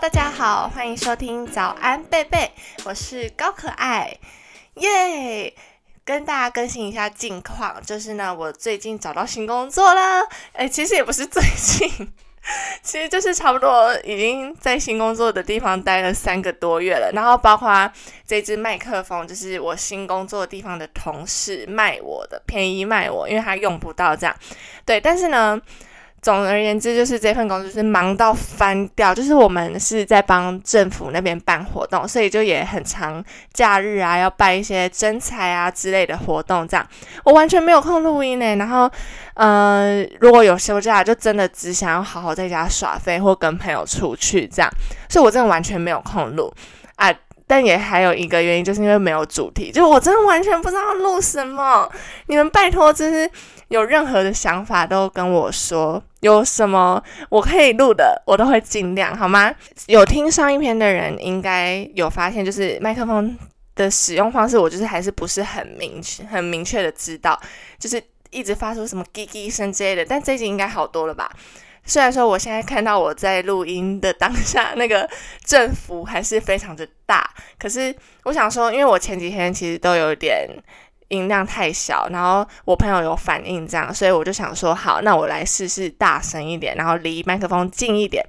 大家好，欢迎收听早安贝贝，我是高可爱，耶！跟大家更新一下近况，就是呢，我最近找到新工作了，哎，其实也不是最近，其实就是差不多已经在新工作的地方待了三个多月了，然后包括这支麦克风，就是我新工作地方的同事卖我的，便宜卖我，因为他用不到这样，对，但是呢。总而言之，就是这份工作是忙到翻掉。就是我们是在帮政府那边办活动，所以就也很长假日啊，要办一些征才啊之类的活动。这样我完全没有空录音呢。然后，呃，如果有休假，就真的只想要好好在家耍飞或跟朋友出去这样。所以我真的完全没有空录啊。但也还有一个原因，就是因为没有主题，就我真的完全不知道录什么。你们拜托，就是有任何的想法都跟我说。有什么我可以录的，我都会尽量，好吗？有听上一篇的人应该有发现，就是麦克风的使用方式，我就是还是不是很明确、很明确的知道，就是一直发出什么滴滴声之类的。但这集应该好多了吧？虽然说我现在看到我在录音的当下，那个振幅还是非常的大，可是我想说，因为我前几天其实都有点。音量太小，然后我朋友有反应这样，所以我就想说，好，那我来试试大声一点，然后离麦克风近一点。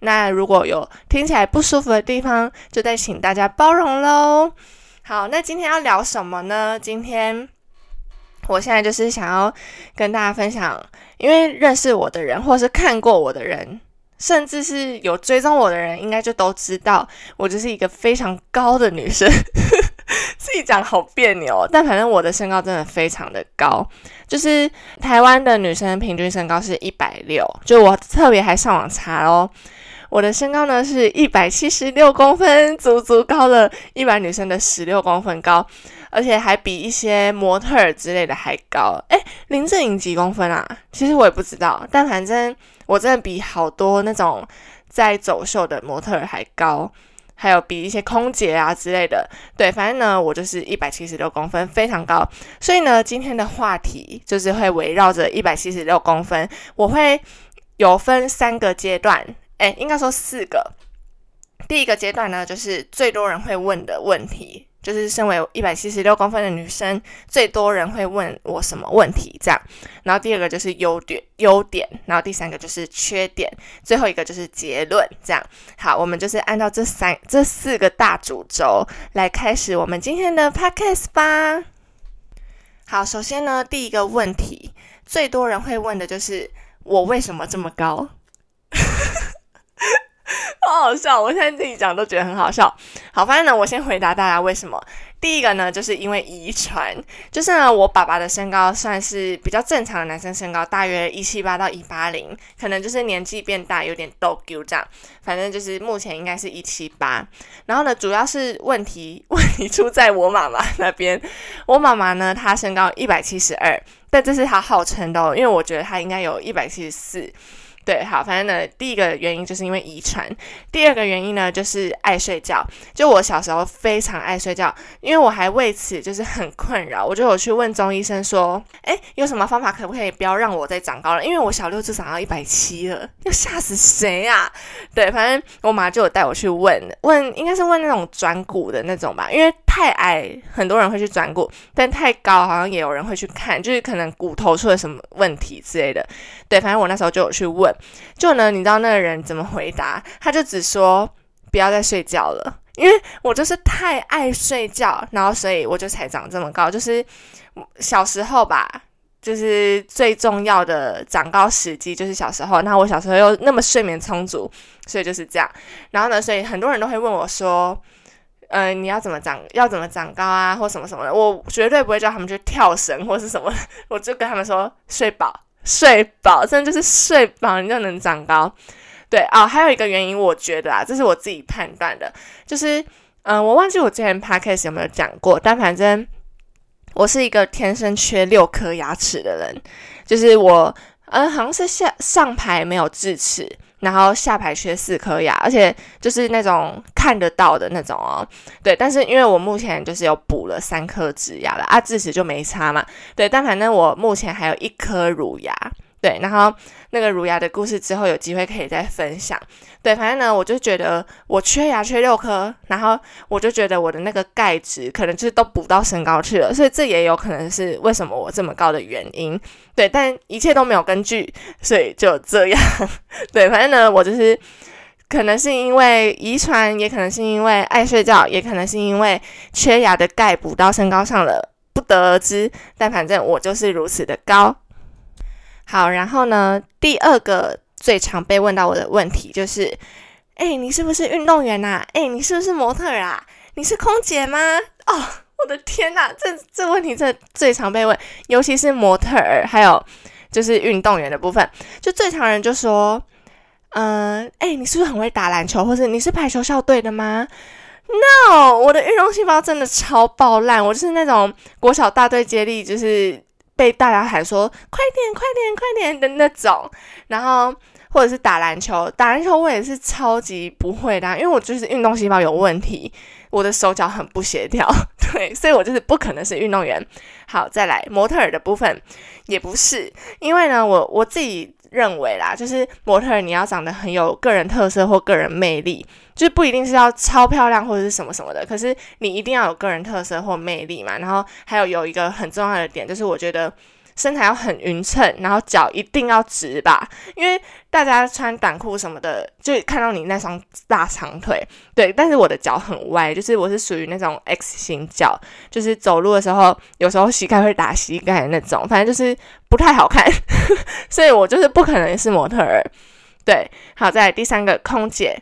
那如果有听起来不舒服的地方，就再请大家包容喽。好，那今天要聊什么呢？今天我现在就是想要跟大家分享，因为认识我的人，或是看过我的人，甚至是有追踪我的人，应该就都知道，我就是一个非常高的女生。自己讲好别扭，但反正我的身高真的非常的高，就是台湾的女生平均身高是一百六，就我特别还上网查哦，我的身高呢是一百七十六公分，足足高了一般女生的十六公分高，而且还比一些模特儿之类的还高。诶，林志颖几公分啊？其实我也不知道，但反正我真的比好多那种在走秀的模特儿还高。还有比一些空姐啊之类的，对，反正呢，我就是一百七十六公分，非常高。所以呢，今天的话题就是会围绕着一百七十六公分，我会有分三个阶段，哎，应该说四个。第一个阶段呢，就是最多人会问的问题。就是身为一百七十六公分的女生，最多人会问我什么问题？这样，然后第二个就是优点，优点，然后第三个就是缺点，最后一个就是结论。这样，好，我们就是按照这三、这四个大主轴来开始我们今天的 podcast 吧。好，首先呢，第一个问题，最多人会问的就是我为什么这么高？好好笑，我现在自己讲都觉得很好笑。好，反正呢，我先回答大家为什么。第一个呢，就是因为遗传，就是呢，我爸爸的身高算是比较正常的男生身高，大约一七八到一八零，可能就是年纪变大有点逗 Q 这样。反正就是目前应该是一七八。然后呢，主要是问题 问题出在我妈妈那边。我妈妈呢，她身高一百七十二，但这是她号称的，因为我觉得她应该有一百七十四。对，好，反正呢，第一个原因就是因为遗传，第二个原因呢就是爱睡觉。就我小时候非常爱睡觉，因为我还为此就是很困扰。我就有去问中医生说，哎，有什么方法可不可以不要让我再长高了？因为我小六就长到一百七了，要吓死谁呀？对，反正我妈就有带我去问问，应该是问那种转骨的那种吧，因为太矮很多人会去转骨，但太高好像也有人会去看，就是可能骨头出了什么问题之类的。对，反正我那时候就有去问。就呢，你知道那个人怎么回答？他就只说不要再睡觉了，因为我就是太爱睡觉，然后所以我就才长这么高。就是小时候吧，就是最重要的长高时机就是小时候。那我小时候又那么睡眠充足，所以就是这样。然后呢，所以很多人都会问我说：“呃，你要怎么长？要怎么长高啊？或什么什么的？”我绝对不会叫他们去跳绳或是什么，我就跟他们说睡饱。睡饱，真的就是睡饱，你就能长高。对啊，还有一个原因，我觉得啊，这是我自己判断的，就是，嗯，我忘记我之前 podcast 有没有讲过，但反正我是一个天生缺六颗牙齿的人，就是我，嗯，好像是下上排没有智齿。然后下排缺四颗牙，而且就是那种看得到的那种哦。对，但是因为我目前就是有补了三颗植牙了啊，智齿就没差嘛。对，但反正我目前还有一颗乳牙。对，然后那个乳牙的故事之后有机会可以再分享。对，反正呢，我就觉得我缺牙缺六颗，然后我就觉得我的那个钙质可能就是都补到身高去了，所以这也有可能是为什么我这么高的原因。对，但一切都没有根据，所以就这样。对，反正呢，我就是可能是因为遗传，也可能是因为爱睡觉，也可能是因为缺牙的钙补到身高上了，不得而知。但反正我就是如此的高。好，然后呢，第二个。最常被问到我的问题就是：哎，你是不是运动员呐？哎，你是不是模特啊？你是空姐吗？哦，我的天呐，这这问题这最常被问，尤其是模特儿，还有就是运动员的部分，就最常人就说：嗯，哎，你是不是很会打篮球，或者你是排球校队的吗？No，我的运动细胞真的超爆烂，我就是那种国小大队接力，就是被大家喊说快点、快点、快点的那种，然后。或者是打篮球，打篮球我也是超级不会的，因为我就是运动细胞有问题，我的手脚很不协调，对，所以我就是不可能是运动员。好，再来模特儿的部分也不是，因为呢，我我自己认为啦，就是模特儿你要长得很有个人特色或个人魅力，就是不一定是要超漂亮或者是什么什么的，可是你一定要有个人特色或魅力嘛。然后还有有一个很重要的点，就是我觉得。身材要很匀称，然后脚一定要直吧，因为大家穿短裤什么的，就看到你那双大长腿。对，但是我的脚很歪，就是我是属于那种 X 型脚，就是走路的时候有时候膝盖会打膝盖那种，反正就是不太好看，所以我就是不可能是模特儿。对，好在第三个空姐。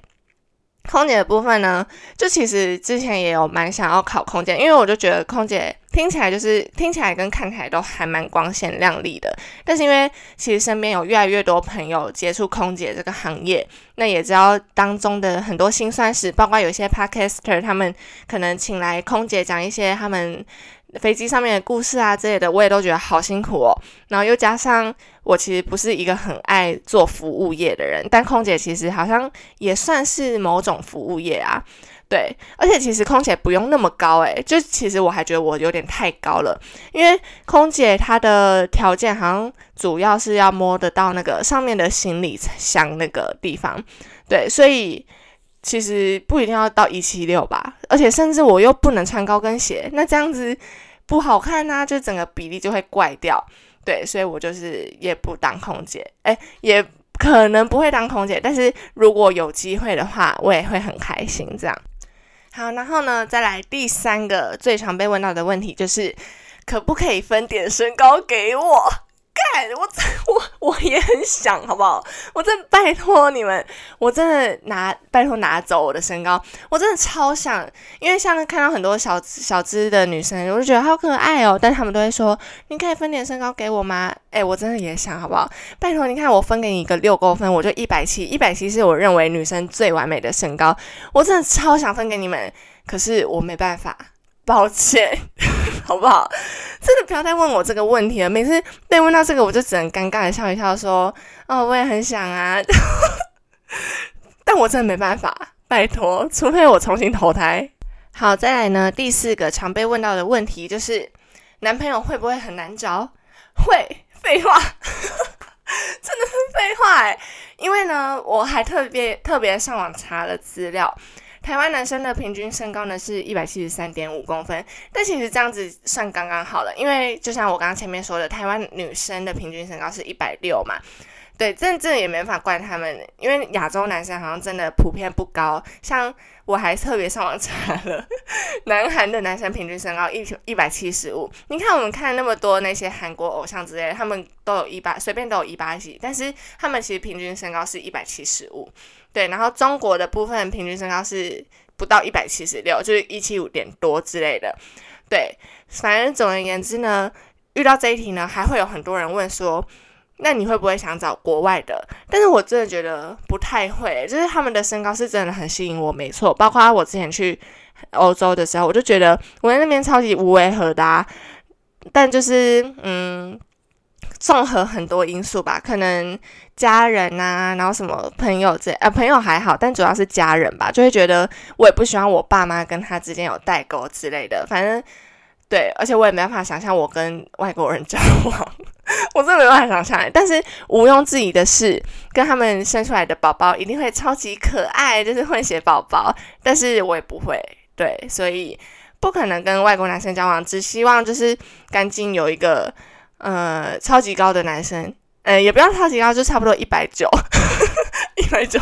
空姐的部分呢，就其实之前也有蛮想要考空姐，因为我就觉得空姐听起来就是听起来跟看起来都还蛮光鲜亮丽的。但是因为其实身边有越来越多朋友接触空姐这个行业，那也知道当中的很多辛酸史，包括有些 podcaster 他们可能请来空姐讲一些他们。飞机上面的故事啊之类的，我也都觉得好辛苦哦。然后又加上我其实不是一个很爱做服务业的人，但空姐其实好像也算是某种服务业啊。对，而且其实空姐不用那么高诶，就其实我还觉得我有点太高了，因为空姐她的条件好像主要是要摸得到那个上面的行李箱那个地方。对，所以。其实不一定要到一七六吧，而且甚至我又不能穿高跟鞋，那这样子不好看呐，就整个比例就会怪掉。对，所以我就是也不当空姐，哎，也可能不会当空姐，但是如果有机会的话，我也会很开心。这样好，然后呢，再来第三个最常被问到的问题就是，可不可以分点身高给我？干我我我也很想，好不好？我真的拜托你们，我真的拿拜托拿走我的身高，我真的超想，因为像看到很多小小只的女生，我就觉得好可爱哦。但他们都会说，你可以分点身高给我吗？哎，我真的也想，好不好？拜托，你看我分给你一个六公分，我就一百七，一百七是我认为女生最完美的身高，我真的超想分给你们，可是我没办法。抱歉，好不好？真的不要再问我这个问题了。每次被问到这个，我就只能尴尬的笑一笑，说：“哦，我也很想啊。”但我真的没办法，拜托，除非我重新投胎。好，再来呢，第四个常被问到的问题就是：男朋友会不会很难找？会，废话，真的是废话哎。因为呢，我还特别特别上网查了资料。台湾男生的平均身高呢是一百七十三点五公分，但其实这样子算刚刚好了，因为就像我刚刚前面说的，台湾女生的平均身高是一百六嘛，对，这这也没法怪他们，因为亚洲男生好像真的普遍不高，像我还特别上网查了，南韩的男生平均身高一一百七十五，你看我们看那么多那些韩国偶像之类，他们都有一八，随便都有一八几，但是他们其实平均身高是一百七十五。对，然后中国的部分平均身高是不到一百七十六，就是一七五点多之类的。对，反正总而言之呢，遇到这一题呢，还会有很多人问说，那你会不会想找国外的？但是我真的觉得不太会，就是他们的身高是真的很吸引我，没错。包括我之前去欧洲的时候，我就觉得我在那边超级无违和的，但就是嗯。综合很多因素吧，可能家人呐，然后什么朋友这呃朋友还好，但主要是家人吧，就会觉得我也不希望我爸妈跟他之间有代沟之类的。反正对，而且我也没办法想象我跟外国人交往，我真的没办法想象。但是毋庸置疑的是，跟他们生出来的宝宝一定会超级可爱，就是混血宝宝。但是我也不会，对，所以不可能跟外国男生交往。只希望就是干净有一个呃超级高的男生，呃也不要超级高，就差不多一百九，一百九。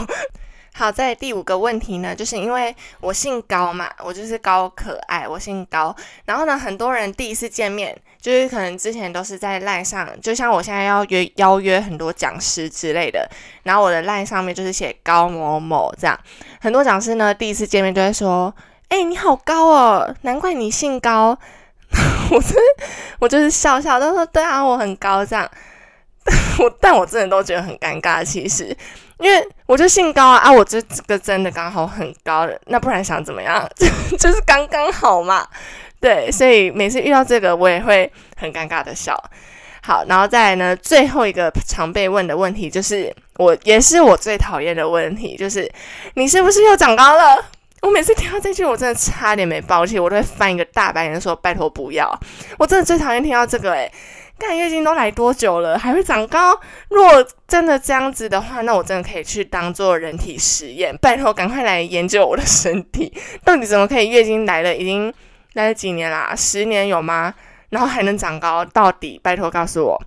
好，在第五个问题呢，就是因为我姓高嘛，我就是高可爱，我姓高。然后呢，很多人第一次见面，就是可能之前都是在赖上，就像我现在要约邀约很多讲师之类的，然后我的赖上面就是写高某某这样。很多讲师呢，第一次见面就会说：“哎，你好高哦，难怪你姓高。” 我真，我就是笑笑，都说：“对啊，我很高。”这样，我但我真的都觉得很尴尬，其实。因为我就姓高啊啊！我这这个真的刚好很高的，那不然想怎么样？就就是刚刚好嘛。对，所以每次遇到这个，我也会很尴尬的笑。好，然后再来呢，最后一个常被问的问题，就是我也是我最讨厌的问题，就是你是不是又长高了？我每次听到这句，我真的差点没爆气，我都会翻一个大白眼说：“拜托不要！”我真的最讨厌听到这个，诶看月经都来多久了，还会长高？如果真的这样子的话，那我真的可以去当做人体实验。拜托，赶快来研究我的身体，到底怎么可以月经来了？已经来了几年啦？十年有吗？然后还能长高？到底？拜托告诉我。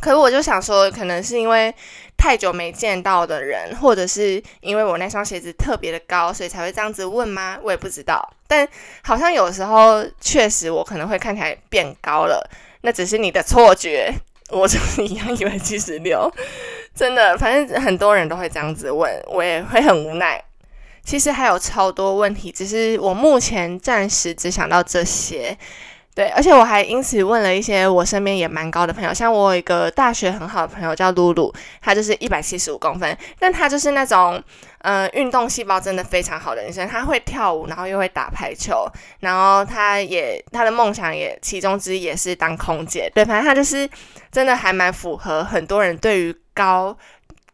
可是我就想说，可能是因为太久没见到的人，或者是因为我那双鞋子特别的高，所以才会这样子问吗？我也不知道。但好像有时候确实我可能会看起来变高了。那只是你的错觉，我就是一样以为七十六，真的，反正很多人都会这样子问，我也会很无奈。其实还有超多问题，只是我目前暂时只想到这些。对，而且我还因此问了一些我身边也蛮高的朋友，像我有一个大学很好的朋友叫露露，她就是一百七十五公分，但她就是那种，呃，运动细胞真的非常好的女生，她会跳舞，然后又会打排球，然后她也她的梦想也其中之一也是当空姐，对，反正她就是真的还蛮符合很多人对于高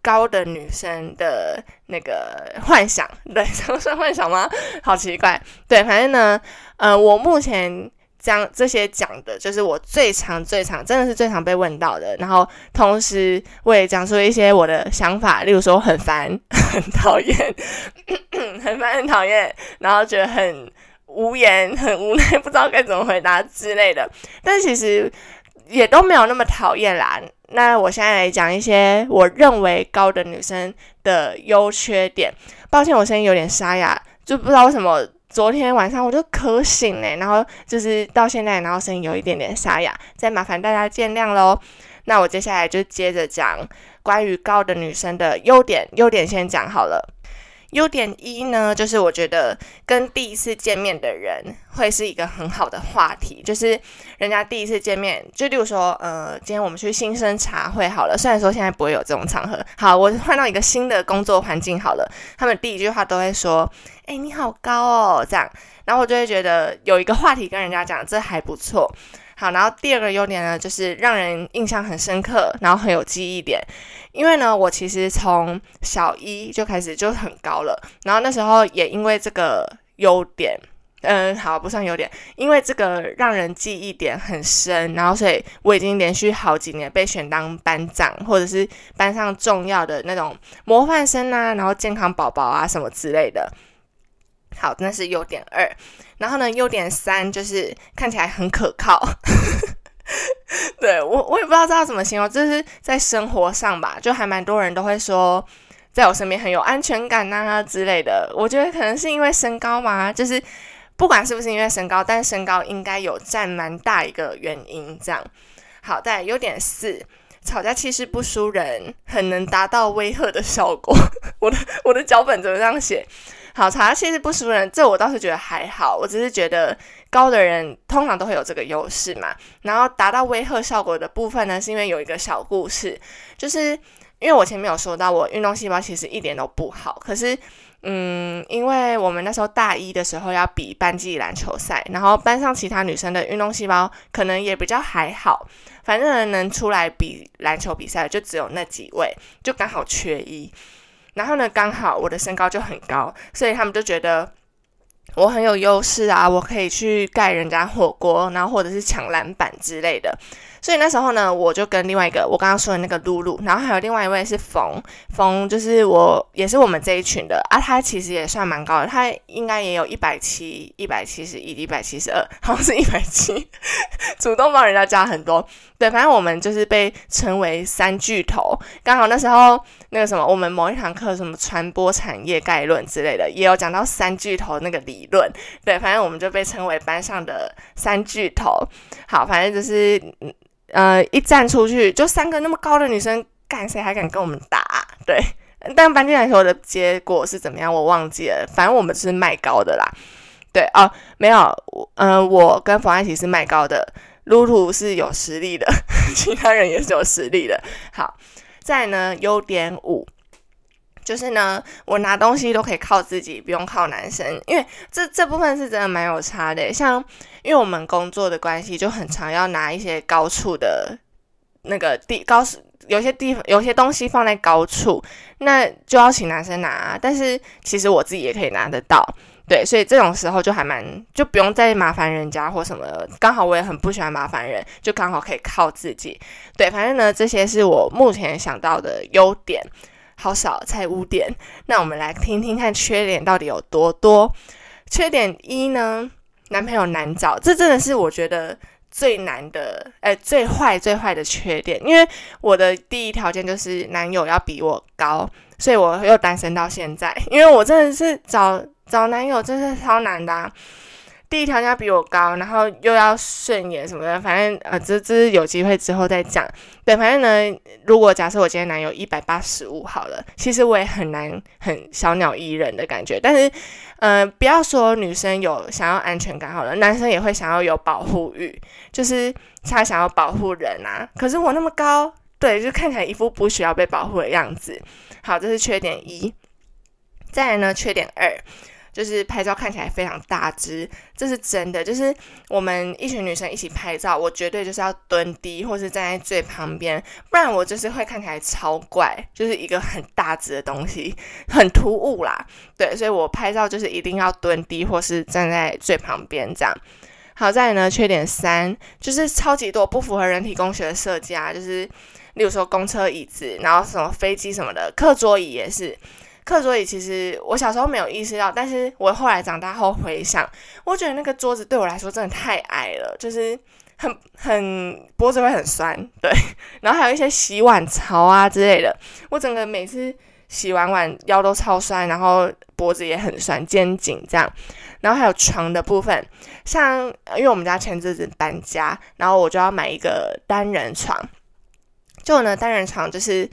高的女生的那个幻想，对，这算幻想吗？好奇怪，对，反正呢，呃，我目前。讲这些讲的就是我最常、最常，真的是最常被问到的。然后同时我也讲出一些我的想法，例如说很烦、很讨厌、很烦、很讨厌，然后觉得很无言、很无奈，不知道该怎么回答之类的。但其实也都没有那么讨厌啦。那我现在来讲一些我认为高的女生的优缺点。抱歉，我声音有点沙哑，就不知道为什么。昨天晚上我就咳醒嘞，然后就是到现在，然后声音有一点点沙哑，再麻烦大家见谅喽。那我接下来就接着讲关于高的女生的优点，优点先讲好了。优点一呢，就是我觉得跟第一次见面的人会是一个很好的话题，就是人家第一次见面，就例如说，呃，今天我们去新生茶会好了，虽然说现在不会有这种场合，好，我换到一个新的工作环境好了，他们第一句话都会说，哎，你好高哦，这样，然后我就会觉得有一个话题跟人家讲，这还不错。好，然后第二个优点呢，就是让人印象很深刻，然后很有记忆点。因为呢，我其实从小一就开始就很高了，然后那时候也因为这个优点，嗯，好不算优点，因为这个让人记忆点很深，然后所以我已经连续好几年被选当班长，或者是班上重要的那种模范生啊，然后健康宝宝啊什么之类的。好，那是优点二。然后呢，优点三就是看起来很可靠。对我，我也不知道知道怎么形容，就是在生活上吧，就还蛮多人都会说，在我身边很有安全感呐之类的。我觉得可能是因为身高嘛，就是不管是不是因为身高，但身高应该有占蛮大一个原因。这样好，再优点四，吵架气势不输人，很能达到威吓的效果。我的我的脚本怎么这样写？好，吵架气势不输人，这我倒是觉得还好。我只是觉得高的人通常都会有这个优势嘛。然后达到威吓效果的部分呢，是因为有一个小故事，就是因为我前面有说到，我运动细胞其实一点都不好。可是，嗯，因为我们那时候大一的时候要比班级篮球赛，然后班上其他女生的运动细胞可能也比较还好，反正能出来比篮球比赛就只有那几位，就刚好缺一。然后呢，刚好我的身高就很高，所以他们就觉得我很有优势啊，我可以去盖人家火锅，然后或者是抢篮板之类的。所以那时候呢，我就跟另外一个我刚刚说的那个露露，然后还有另外一位是冯冯，就是我也是我们这一群的啊。他其实也算蛮高的，他应该也有一百七、一百七十一、一百七十二，好像是一百七，主动帮人家加很多。对，反正我们就是被称为三巨头。刚好那时候那个什么，我们某一堂课什么传播产业概论之类的，也有讲到三巨头那个理论。对，反正我们就被称为班上的三巨头。好，反正就是嗯。呃，一站出去就三个那么高的女生，干谁还敢跟我们打？对，但搬进来时候的结果是怎么样，我忘记了。反正我们是卖高的啦。对哦，没有，嗯，我跟冯爱琪是卖高的，露露是有实力的，其他人也是有实力的。好，再呢，优点五。就是呢，我拿东西都可以靠自己，不用靠男生，因为这这部分是真的蛮有差的。像因为我们工作的关系，就很常要拿一些高处的那个地高，有些地方有些东西放在高处，那就要请男生拿。但是其实我自己也可以拿得到，对，所以这种时候就还蛮就不用再麻烦人家或什么。刚好我也很不喜欢麻烦人，就刚好可以靠自己。对，反正呢，这些是我目前想到的优点。好少才五点，那我们来听听看缺点到底有多多。缺点一呢，男朋友难找，这真的是我觉得最难的，哎，最坏最坏的缺点。因为我的第一条件就是男友要比我高，所以我又单身到现在。因为我真的是找找男友真是超难的。第一条要比我高，然后又要顺眼什么的，反正呃，这这是有机会之后再讲。对，反正呢，如果假设我今天男友一百八十五好了，其实我也很难很小鸟依人的感觉。但是，呃，不要说女生有想要安全感好了，男生也会想要有保护欲，就是他想要保护人啊。可是我那么高，对，就看起来一副不需要被保护的样子。好，这是缺点一。再来呢，缺点二。就是拍照看起来非常大只，这是真的。就是我们一群女生一起拍照，我绝对就是要蹲低，或是站在最旁边，不然我就是会看起来超怪，就是一个很大只的东西，很突兀啦。对，所以我拍照就是一定要蹲低，或是站在最旁边这样。好在呢，缺点三就是超级多不符合人体工学的设计啊，就是例如说公车椅子，然后什么飞机什么的，课桌椅也是。课桌椅其实我小时候没有意识到，但是我后来长大后回想，我觉得那个桌子对我来说真的太矮了，就是很很脖子会很酸，对。然后还有一些洗碗槽啊之类的，我整个每次洗完碗腰都超酸，然后脖子也很酸，肩颈这样。然后还有床的部分，像因为我们家前阵子搬家，然后我就要买一个单人床，就呢单人床就是。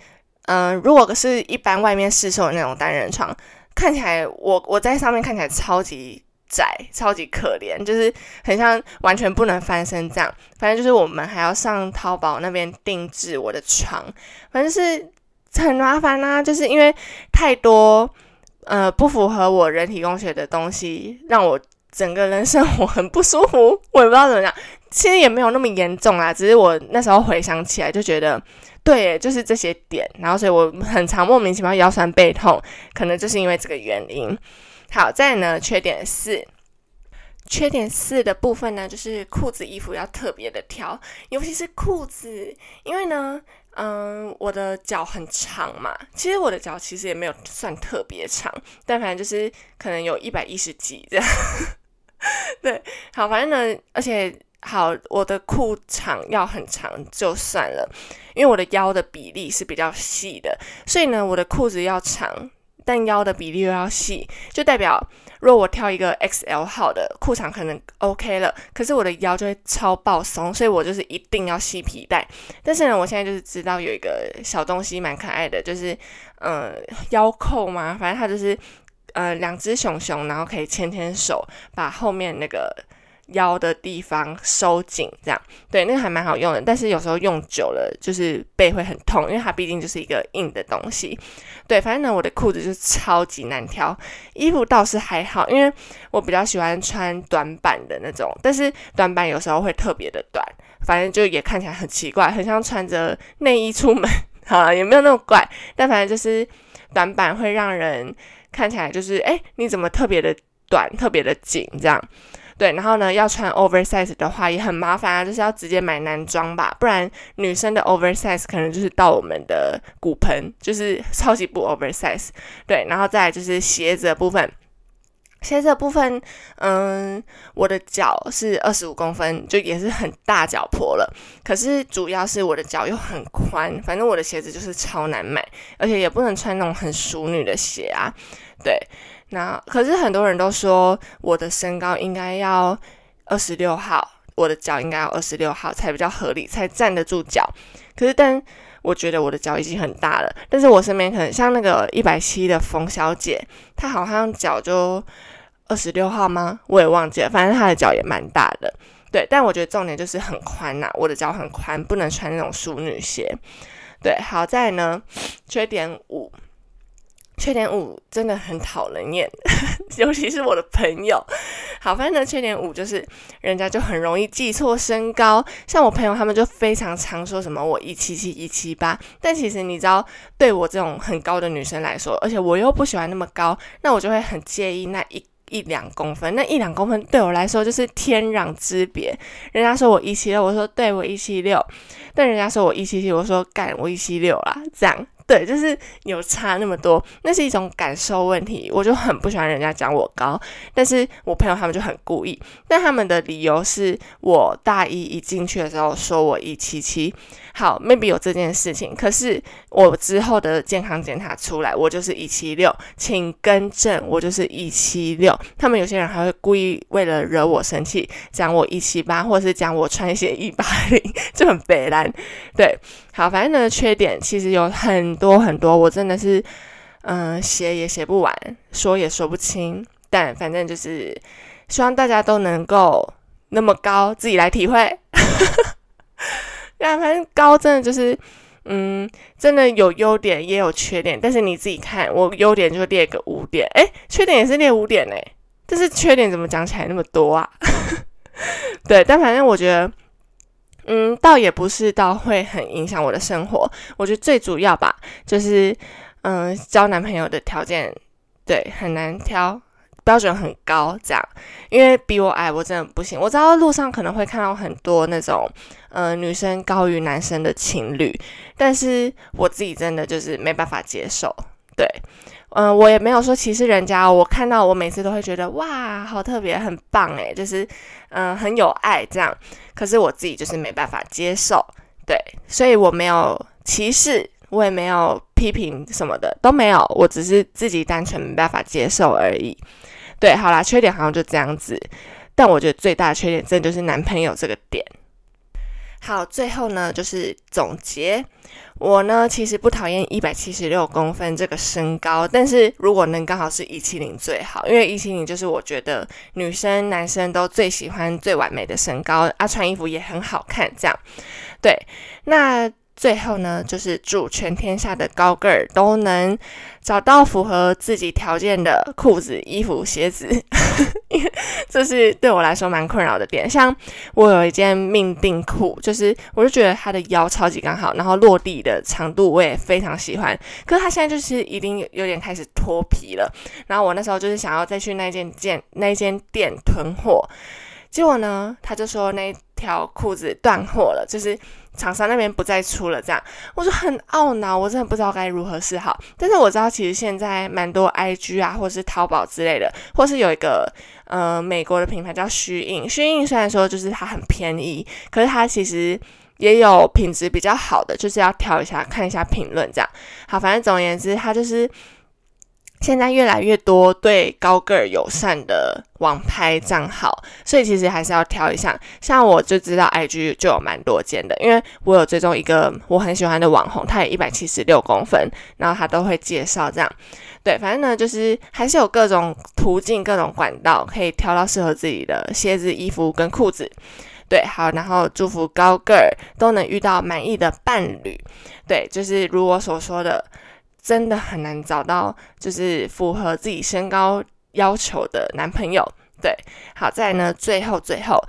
嗯，如果是一般外面市售的那种单人床，看起来我我在上面看起来超级窄，超级可怜，就是很像完全不能翻身这样。反正就是我们还要上淘宝那边定制我的床，反正是很麻烦啦。就是因为太多呃不符合我人体工学的东西，让我整个人生活很不舒服。我也不知道怎么讲，其实也没有那么严重啦，只是我那时候回想起来就觉得。对，就是这些点，然后所以我很常莫名其妙腰酸背痛，可能就是因为这个原因。好，再呢，缺点四，缺点四的部分呢，就是裤子衣服要特别的挑，尤其是裤子，因为呢，嗯，我的脚很长嘛，其实我的脚其实也没有算特别长，但反正就是可能有一百一十几这样。对，好，反正呢，而且。好，我的裤长要很长就算了，因为我的腰的比例是比较细的，所以呢，我的裤子要长，但腰的比例又要细，就代表如果我挑一个 XL 号的裤长可能 OK 了，可是我的腰就会超爆松，所以我就是一定要系皮带。但是呢，我现在就是知道有一个小东西蛮可爱的，就是嗯腰扣嘛，反正它就是呃两只熊熊，然后可以牵牵手，把后面那个。腰的地方收紧，这样对那个还蛮好用的，但是有时候用久了就是背会很痛，因为它毕竟就是一个硬的东西。对，反正呢，我的裤子就超级难挑，衣服倒是还好，因为我比较喜欢穿短版的那种，但是短版有时候会特别的短，反正就也看起来很奇怪，很像穿着内衣出门，好了，也没有那么怪，但反正就是短版会让人看起来就是，哎，你怎么特别的？短，特别的紧，这样。对，然后呢，要穿 oversize 的话也很麻烦啊，就是要直接买男装吧，不然女生的 oversize 可能就是到我们的骨盆，就是超级不 oversize。对，然后再来就是鞋子的部分，鞋子的部分，嗯，我的脚是二十五公分，就也是很大脚婆了。可是主要是我的脚又很宽，反正我的鞋子就是超难买，而且也不能穿那种很淑女的鞋啊。对。那可是很多人都说我的身高应该要二十六号，我的脚应该要二十六号才比较合理，才站得住脚。可是，但我觉得我的脚已经很大了。但是我身边可能像那个一百七的冯小姐，她好像脚就二十六号吗？我也忘记了。反正她的脚也蛮大的。对，但我觉得重点就是很宽呐，我的脚很宽，不能穿那种淑女鞋。对，好在呢，缺点五。缺点五真的很讨人厌，尤其是我的朋友。好，反正呢，缺点五就是人家就很容易记错身高。像我朋友他们就非常常说什么我一七七一七八，但其实你知道，对我这种很高的女生来说，而且我又不喜欢那么高，那我就会很介意那一一两公分。那一两公分对我来说就是天壤之别。人家说我一七六，我说对我一七六，但人家说我一七七，我说干我一七六啦，这样。对，就是有差那么多，那是一种感受问题。我就很不喜欢人家讲我高，但是我朋友他们就很故意。但他们的理由是我大一一进去的时候说我一七七，好，maybe 有这件事情。可是我之后的健康检查出来，我就是一七六，请更正，我就是一七六。他们有些人还会故意为了惹我生气，讲我一七八，或者是讲我穿鞋一八零，就很北蓝。对。好，反正呢，缺点其实有很多很多，我真的是，嗯，写也写不完，说也说不清。但反正就是，希望大家都能够那么高，自己来体会。那反正高真的就是，嗯，真的有优点也有缺点，但是你自己看，我优点就列个五点，哎，缺点也是列五点呢。但是缺点怎么讲起来那么多啊？对，但反正我觉得。嗯，倒也不是，倒会很影响我的生活。我觉得最主要吧，就是嗯，交男朋友的条件对很难挑，标准很高这样。因为比我矮，我真的不行。我知道路上可能会看到很多那种呃女生高于男生的情侣，但是我自己真的就是没办法接受。对。嗯，我也没有说歧视人家，我看到我每次都会觉得哇，好特别，很棒诶，就是嗯很有爱这样。可是我自己就是没办法接受，对，所以我没有歧视，我也没有批评什么的都没有，我只是自己单纯没办法接受而已。对，好啦，缺点好像就这样子，但我觉得最大的缺点真的就是男朋友这个点。好，最后呢就是总结。我呢其实不讨厌一百七十六公分这个身高，但是如果能刚好是一七零最好，因为一七零就是我觉得女生男生都最喜欢最完美的身高啊，穿衣服也很好看，这样。对，那。最后呢，就是祝全天下的高个儿都能找到符合自己条件的裤子、衣服、鞋子，这是对我来说蛮困扰的点。像我有一件命定裤，就是我就觉得它的腰超级刚好，然后落地的长度我也非常喜欢。可是它现在就是已经有点开始脱皮了。然后我那时候就是想要再去那件件那间店囤货，结果呢，他就说那条裤子断货了，就是。厂商那边不再出了，这样我就很懊恼，我真的不知道该如何是好。但是我知道，其实现在蛮多 IG 啊，或者是淘宝之类的，或是有一个呃美国的品牌叫虚印。虚印虽然说就是它很便宜，可是它其实也有品质比较好的，就是要挑一下看一下评论这样。好，反正总而言之，它就是。现在越来越多对高个儿友善的网拍账号，所以其实还是要挑一下。像我就知道 IG 就有蛮多间的，因为我有追踪一个我很喜欢的网红，他也一百七十六公分，然后他都会介绍这样。对，反正呢就是还是有各种途径、各种管道可以挑到适合自己的鞋子、衣服跟裤子。对，好，然后祝福高个儿都能遇到满意的伴侣。对，就是如我所说的。真的很难找到，就是符合自己身高要求的男朋友。对，好在呢，最后最后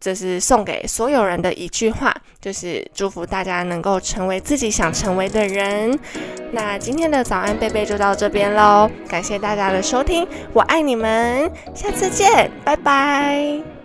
这是送给所有人的一句话，就是祝福大家能够成为自己想成为的人。那今天的早安贝贝就到这边喽，感谢大家的收听，我爱你们，下次见，拜拜。